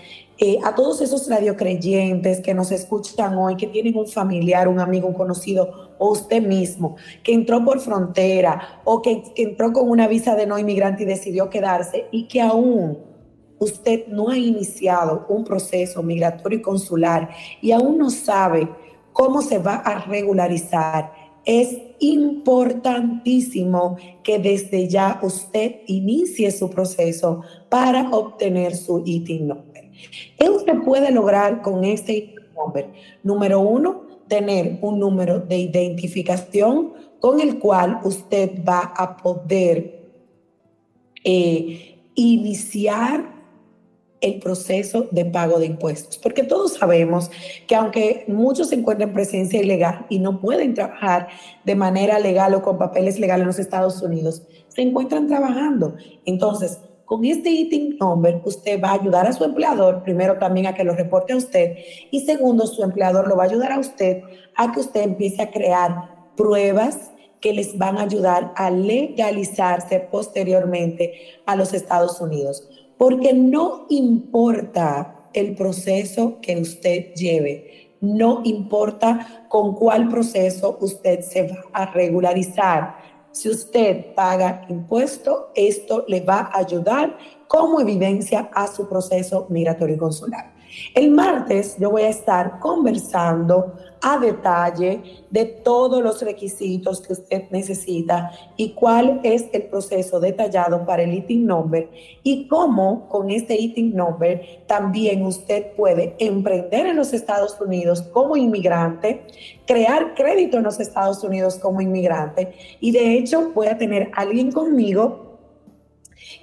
eh, a todos esos radiocreyentes que nos escuchan hoy, que tienen un familiar, un amigo, un conocido, o usted mismo, que entró por frontera o que, entró con una visa de no inmigrante y decidió quedarse y que aún usted no ha iniciado un proceso migratorio y consular y aún no sabe cómo se va a regularizar, es importantísimo que desde ya usted inicie su proceso para obtener su ITIN ¿Qué usted puede lograr con este? Número uno, tener un número de identificación con el cual usted va a poder eh, iniciar el proceso de pago de impuestos. Porque todos sabemos que aunque muchos se encuentran en presencia ilegal y no pueden trabajar de manera legal o con papeles legales en los Estados Unidos, se encuentran trabajando. Entonces, con este ITIN number, usted va a ayudar a su empleador, primero también a que lo reporte a usted, y segundo, su empleador lo va a ayudar a usted a que usted empiece a crear pruebas que les van a ayudar a legalizarse posteriormente a los Estados Unidos. Porque no importa el proceso que usted lleve, no importa con cuál proceso usted se va a regularizar si usted paga impuesto, esto le va a ayudar como evidencia a su proceso migratorio consular. El martes yo voy a estar conversando a detalle de todos los requisitos que usted necesita y cuál es el proceso detallado para el ITIN number y cómo con este ITIN number también usted puede emprender en los Estados Unidos como inmigrante, crear crédito en los Estados Unidos como inmigrante y de hecho voy a tener alguien conmigo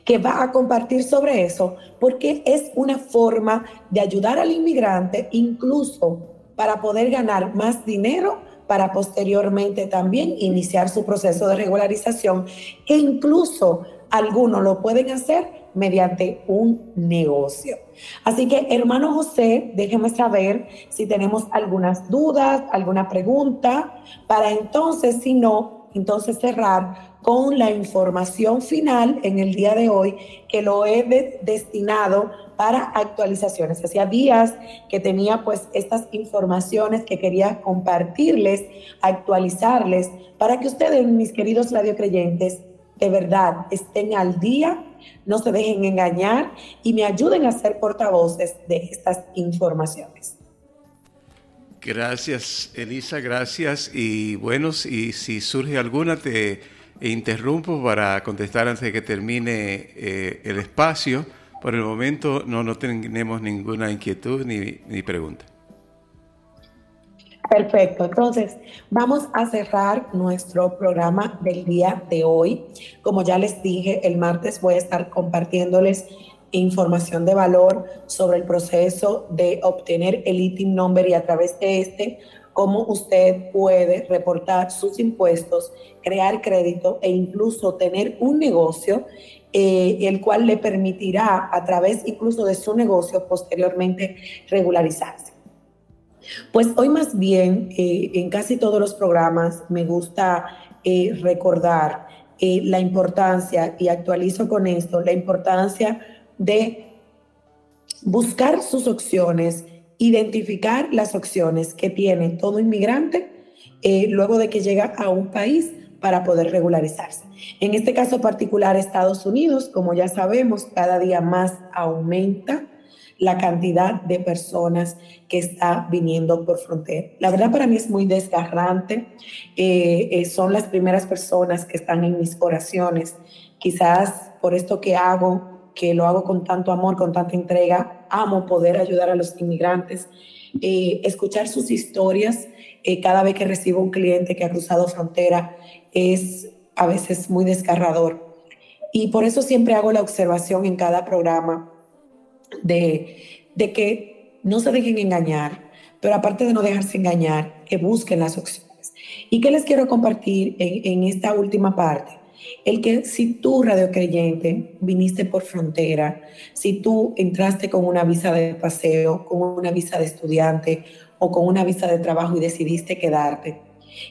que va a compartir sobre eso, porque es una forma de ayudar al inmigrante incluso para poder ganar más dinero para posteriormente también iniciar su proceso de regularización e incluso algunos lo pueden hacer mediante un negocio. Así que, hermano José, déjeme saber si tenemos algunas dudas, alguna pregunta, para entonces, si no, entonces cerrar con la información final en el día de hoy que lo he destinado para actualizaciones. Hacía días que tenía pues estas informaciones que quería compartirles, actualizarles, para que ustedes, mis queridos radiocreyentes, de verdad estén al día, no se dejen engañar y me ayuden a ser portavoces de estas informaciones. Gracias, Elisa, gracias. Y bueno, y si surge alguna, te interrumpo para contestar antes de que termine eh, el espacio. Por el momento no, no tenemos ninguna inquietud ni, ni pregunta. Perfecto, entonces vamos a cerrar nuestro programa del día de hoy. Como ya les dije, el martes voy a estar compartiéndoles información de valor sobre el proceso de obtener el ITIN number y a través de este cómo usted puede reportar sus impuestos, crear crédito e incluso tener un negocio, eh, el cual le permitirá a través incluso de su negocio posteriormente regularizarse. Pues hoy más bien, eh, en casi todos los programas me gusta eh, recordar la importancia, y actualizo con esto, la importancia de buscar sus opciones, identificar las opciones que tiene todo inmigrante luego de que llega a un país para poder regularizarse. En este caso particular, Estados Unidos, como ya sabemos, cada día más aumenta la cantidad de personas que está viniendo por frontera. La verdad para mí es muy desgarrante. Eh, eh, son las primeras personas que están en mis oraciones. Quizás por esto que hago, que lo hago con tanto amor, con tanta entrega. Amo poder ayudar a los inmigrantes, eh, escuchar sus historias. Eh, cada vez que recibo un cliente que ha cruzado frontera es a veces muy desgarrador. Y por eso siempre hago la observación en cada programa de, de que no se dejen engañar, pero aparte de no dejarse engañar, que busquen las opciones. ¿Y qué les quiero compartir en, en esta última parte? El que si tú, radio creyente, viniste por frontera, si tú entraste con una visa de paseo, con una visa de estudiante o con una visa de trabajo y decidiste quedarte,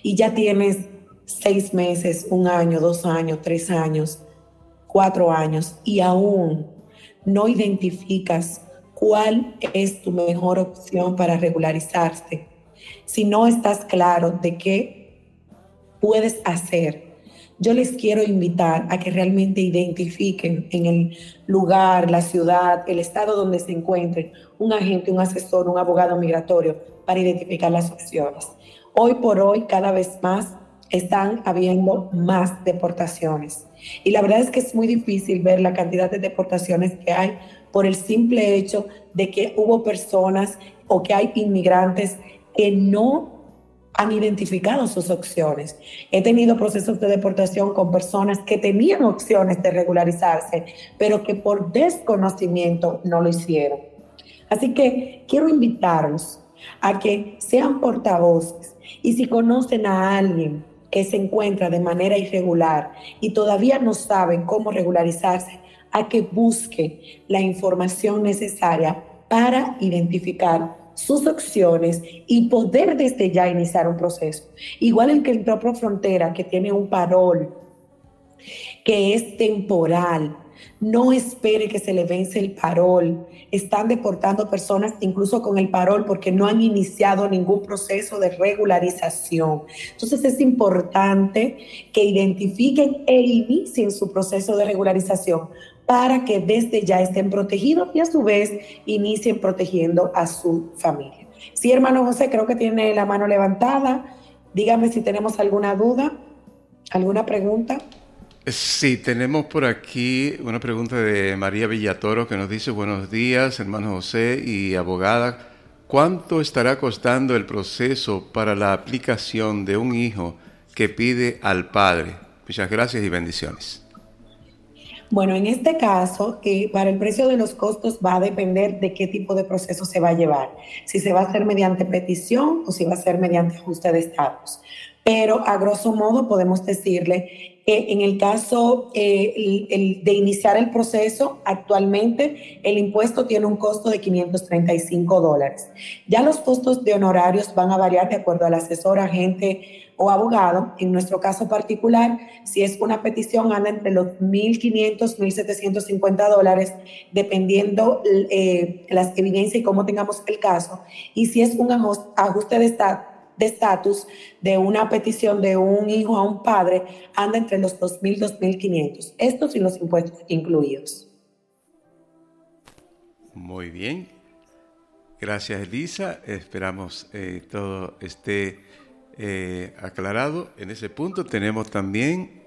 y ya tienes seis meses, un año, dos años, tres años, cuatro años y aún no identificas cuál es tu mejor opción para regularizarse, si no estás claro de qué puedes hacer, yo les quiero invitar a que realmente identifiquen en el lugar, la ciudad, el estado donde se encuentren un agente, un asesor, un abogado migratorio para identificar las opciones. Hoy por hoy, cada vez más, están habiendo más deportaciones. Y la verdad es que es muy difícil ver la cantidad de deportaciones que hay por el simple hecho de que hubo personas o que hay inmigrantes que no han identificado sus opciones. He tenido procesos de deportación con personas que tenían opciones de regularizarse, pero que por desconocimiento no lo hicieron. Así que quiero invitarlos a que sean portavoces y si conocen a alguien que se encuentra de manera irregular y todavía no saben cómo regularizarse, a que busque la información necesaria para identificar sus opciones y poder desde ya iniciar un proceso. Igual el que entró por frontera, que tiene un parol, que es temporal, no espere que se le vence el parol. Están deportando personas incluso con el parol porque no han iniciado ningún proceso de regularización. Entonces es importante que identifiquen e inicien su proceso de regularización para que desde ya estén protegidos y a su vez inicien protegiendo a su familia. Sí, hermano José, creo que tiene la mano levantada. Dígame si tenemos alguna duda, alguna pregunta. Sí, tenemos por aquí una pregunta de María Villatoro que nos dice buenos días, hermano José y abogada. ¿Cuánto estará costando el proceso para la aplicación de un hijo que pide al padre? Muchas gracias y bendiciones. Bueno, en este caso, eh, para el precio de los costos va a depender de qué tipo de proceso se va a llevar, si se va a hacer mediante petición o si va a ser mediante ajuste de estatus. Pero a grosso modo podemos decirle que en el caso eh, de iniciar el proceso, actualmente el impuesto tiene un costo de 535 dólares. Ya los costos de honorarios van a variar de acuerdo al asesor, agente o abogado. En nuestro caso particular, si es una petición, anda entre los 1.500, 1.750 dólares, dependiendo eh, las evidencias y cómo tengamos el caso. Y si es un ajuste de de estatus de una petición de un hijo a un padre, anda entre los 2.000 y 2.500. Estos y los impuestos incluidos. Muy bien. Gracias, Elisa. Esperamos eh, todo esté eh, aclarado en ese punto. Tenemos también,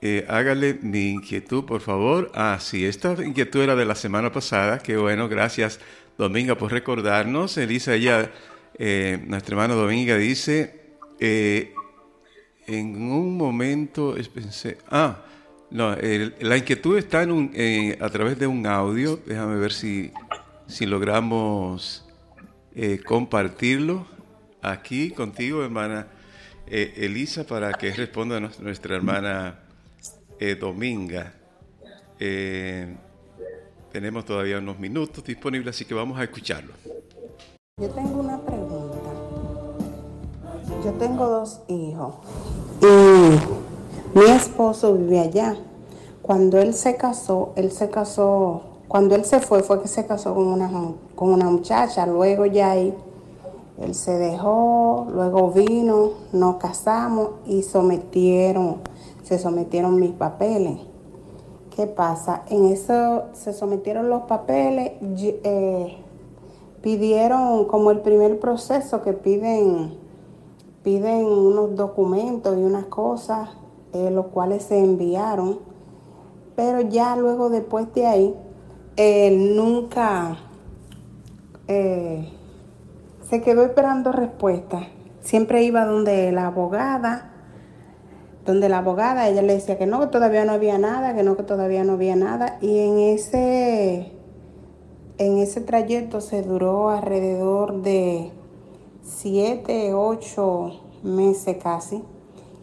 eh, hágale mi inquietud, por favor. Ah, sí, esta inquietud era de la semana pasada. Qué bueno, gracias, Dominga, por recordarnos. Elisa, ella, eh, nuestra hermana Dominga dice, en un momento pensé, ah, no, la inquietud está en un, a través de un audio. Déjame ver si, si logramos compartirlo aquí contigo, hermana eh, Elisa, para que responda nuestra hermana eh, Dominga. Eh, tenemos todavía unos minutos disponibles, así que vamos a escucharlo. Yo tengo una pregunta. Yo tengo dos hijos y mi esposo vive allá. Cuando él se casó, él se casó, cuando él se fue fue que se casó con una, con una muchacha, luego ya ahí él se dejó, luego vino, nos casamos y sometieron, se sometieron mis papeles. ¿Qué pasa? En eso se sometieron los papeles, eh, pidieron como el primer proceso que piden, piden unos documentos y unas cosas, eh, los cuales se enviaron, pero ya luego después de ahí, él nunca... Eh, se quedó esperando respuesta. Siempre iba donde la abogada, donde la abogada, ella le decía que no, que todavía no había nada, que no, que todavía no había nada. Y en ese, en ese trayecto se duró alrededor de siete, ocho meses casi,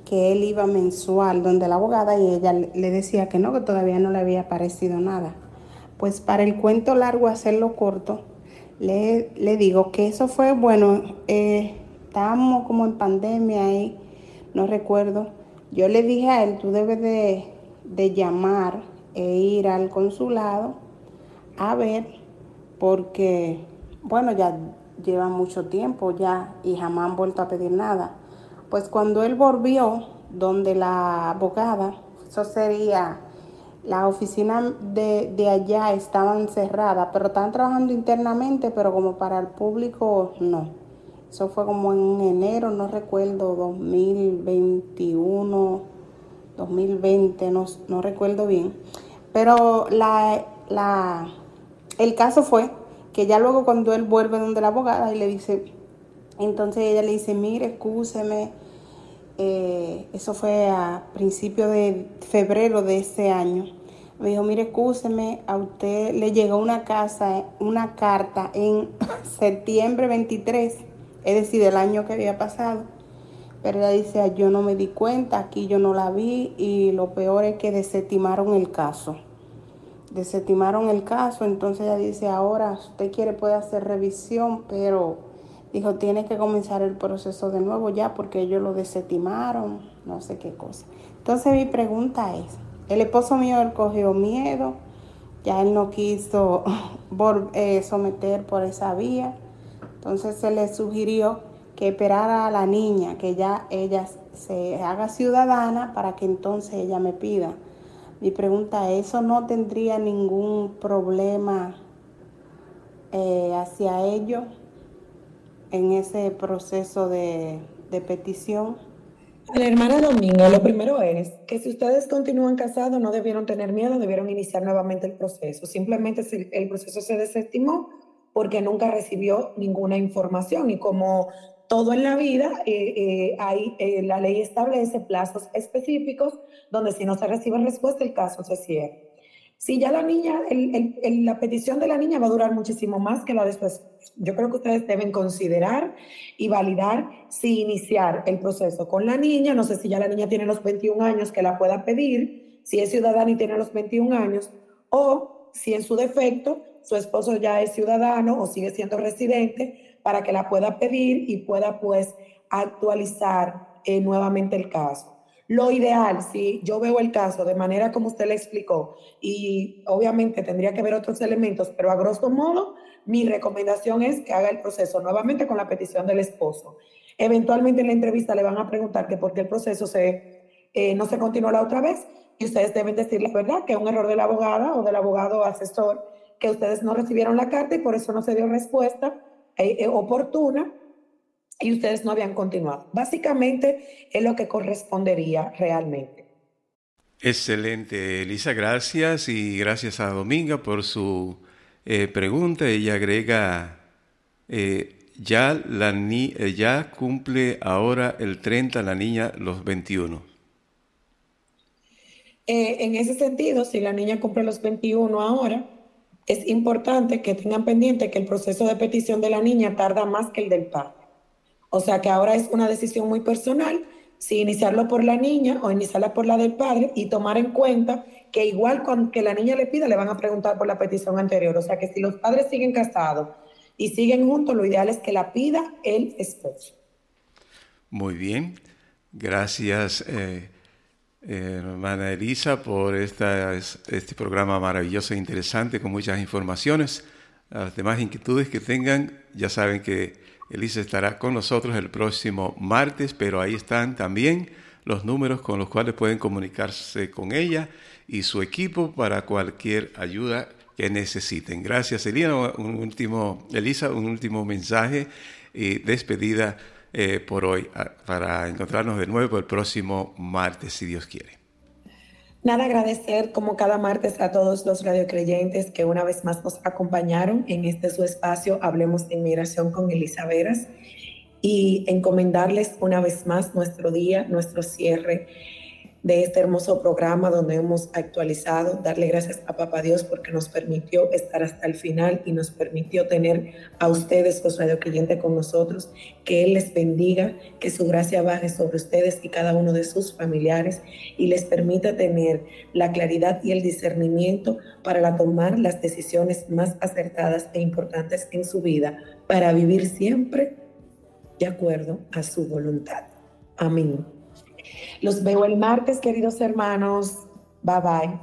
que él iba mensual donde la abogada y ella le decía que no, que todavía no le había parecido nada. Pues para el cuento largo, hacerlo corto, le, digo que eso fue, bueno, eh, estábamos como en pandemia ahí, no recuerdo. Yo le dije a él, tú debes de, de llamar e ir al consulado a ver, porque, bueno, ya lleva mucho tiempo ya y jamás han vuelto a pedir nada. Pues cuando él volvió, donde la abogada, eso sería, la oficina de, de allá estaban cerradas, pero estaban trabajando internamente, pero como para el público no. Eso fue como en enero, no recuerdo, 2021, 2020, no, no recuerdo bien. Pero la, la, el caso fue que ya luego cuando él vuelve donde la abogada y le dice, entonces ella le dice, mire, excúseme, eh, eso fue a principios de febrero de ese año. Me dijo, mire, excúseme, a usted le llegó una casa, una carta en <laughs> septiembre 23, es decir, del año que había pasado. Pero ella dice, yo no me di cuenta, aquí yo no la vi y lo peor es que desestimaron el caso desestimaron el caso, entonces ella dice, ahora usted quiere puede hacer revisión, pero dijo, tiene que comenzar el proceso de nuevo ya porque ellos lo desestimaron, no sé qué cosa. Entonces mi pregunta es, el esposo mío él cogió miedo, ya él no quiso <laughs> eh, someter por esa vía, entonces se le sugirió que esperara a la niña, que ya ella se haga ciudadana para que entonces ella me pida mi pregunta es, ¿eso no tendría ningún problema eh, hacia ellos en ese proceso de, petición? La hermana Domingo, lo primero es que si ustedes continúan casados no debieron tener miedo, debieron iniciar nuevamente el proceso. Simplemente el proceso se desestimó porque nunca recibió ninguna información y como todo en la vida, eh, eh, hay, eh, la ley establece plazos específicos donde si no se recibe respuesta, el caso se cierra. Si ya la niña, la petición de la niña va a durar muchísimo más que la de su Yo creo que ustedes deben considerar y validar si iniciar el proceso con la niña. No sé si ya la niña tiene los 21 años que la pueda pedir, si es ciudadana y tiene los 21 años, o si en su defecto su esposo ya es ciudadano o sigue siendo residente para que la pueda pedir y pueda pues actualizar eh, nuevamente el caso. Lo ideal, si yo veo el caso de manera como usted le explicó, y obviamente tendría que ver otros elementos, pero a grosso modo, mi recomendación es que haga el proceso nuevamente con la petición del esposo. Eventualmente en la entrevista le van a preguntar que por qué el proceso se, eh, no se continuó la otra vez, y ustedes deben decir la verdad, que es un error de la abogada o del abogado asesor, que ustedes no recibieron la carta y por eso no se dio respuesta eh, eh, oportuna y ustedes no habían continuado. Básicamente es lo que correspondería realmente. Excelente, Elisa, gracias y gracias a Dominga por su eh, pregunta. Ella agrega, ya, la ni ya cumple ahora el 30 la niña los 21. en ese sentido, si la niña cumple los 21 ahora, es importante que tengan pendiente que el proceso de petición de la niña tarda más que el del padre. O sea que ahora es una decisión muy personal si iniciarlo por la niña o iniciarla por la del padre y tomar en cuenta que igual que la niña le pida le van a preguntar por la petición anterior. O sea que si los padres siguen casados y siguen juntos, lo ideal es que la pida el esposo. Muy bien, gracias. Eh, hermana Elisa, por esta, este programa maravilloso e interesante con muchas informaciones. las demás inquietudes que tengan, ya saben que Elisa estará con nosotros el próximo martes, pero ahí están también los números con los cuales pueden comunicarse con ella y su equipo para cualquier ayuda que necesiten. Gracias, Elisa. Un último, Elisa, un último mensaje y despedida eh, por hoy para encontrarnos de nuevo el próximo martes, si Dios quiere. Nada, agradecer como cada martes a todos los radiocreyentes que una vez más nos acompañaron en este su espacio Hablemos de Inmigración con Elisa Veras y encomendarles una vez más nuestro día, nuestro cierre de este hermoso programa donde hemos actualizado, darle gracias a Papá Dios porque nos permitió estar hasta el final y nos permitió tener a ustedes, los radiocliyentes, con nosotros, que Él les bendiga, que su gracia baje sobre ustedes y cada uno de sus familiares y les permita tener la claridad y el discernimiento para tomar las decisiones más acertadas e importantes en su vida, para vivir siempre de acuerdo a su voluntad. Amén. Los veo el martes, queridos hermanos. Bye bye.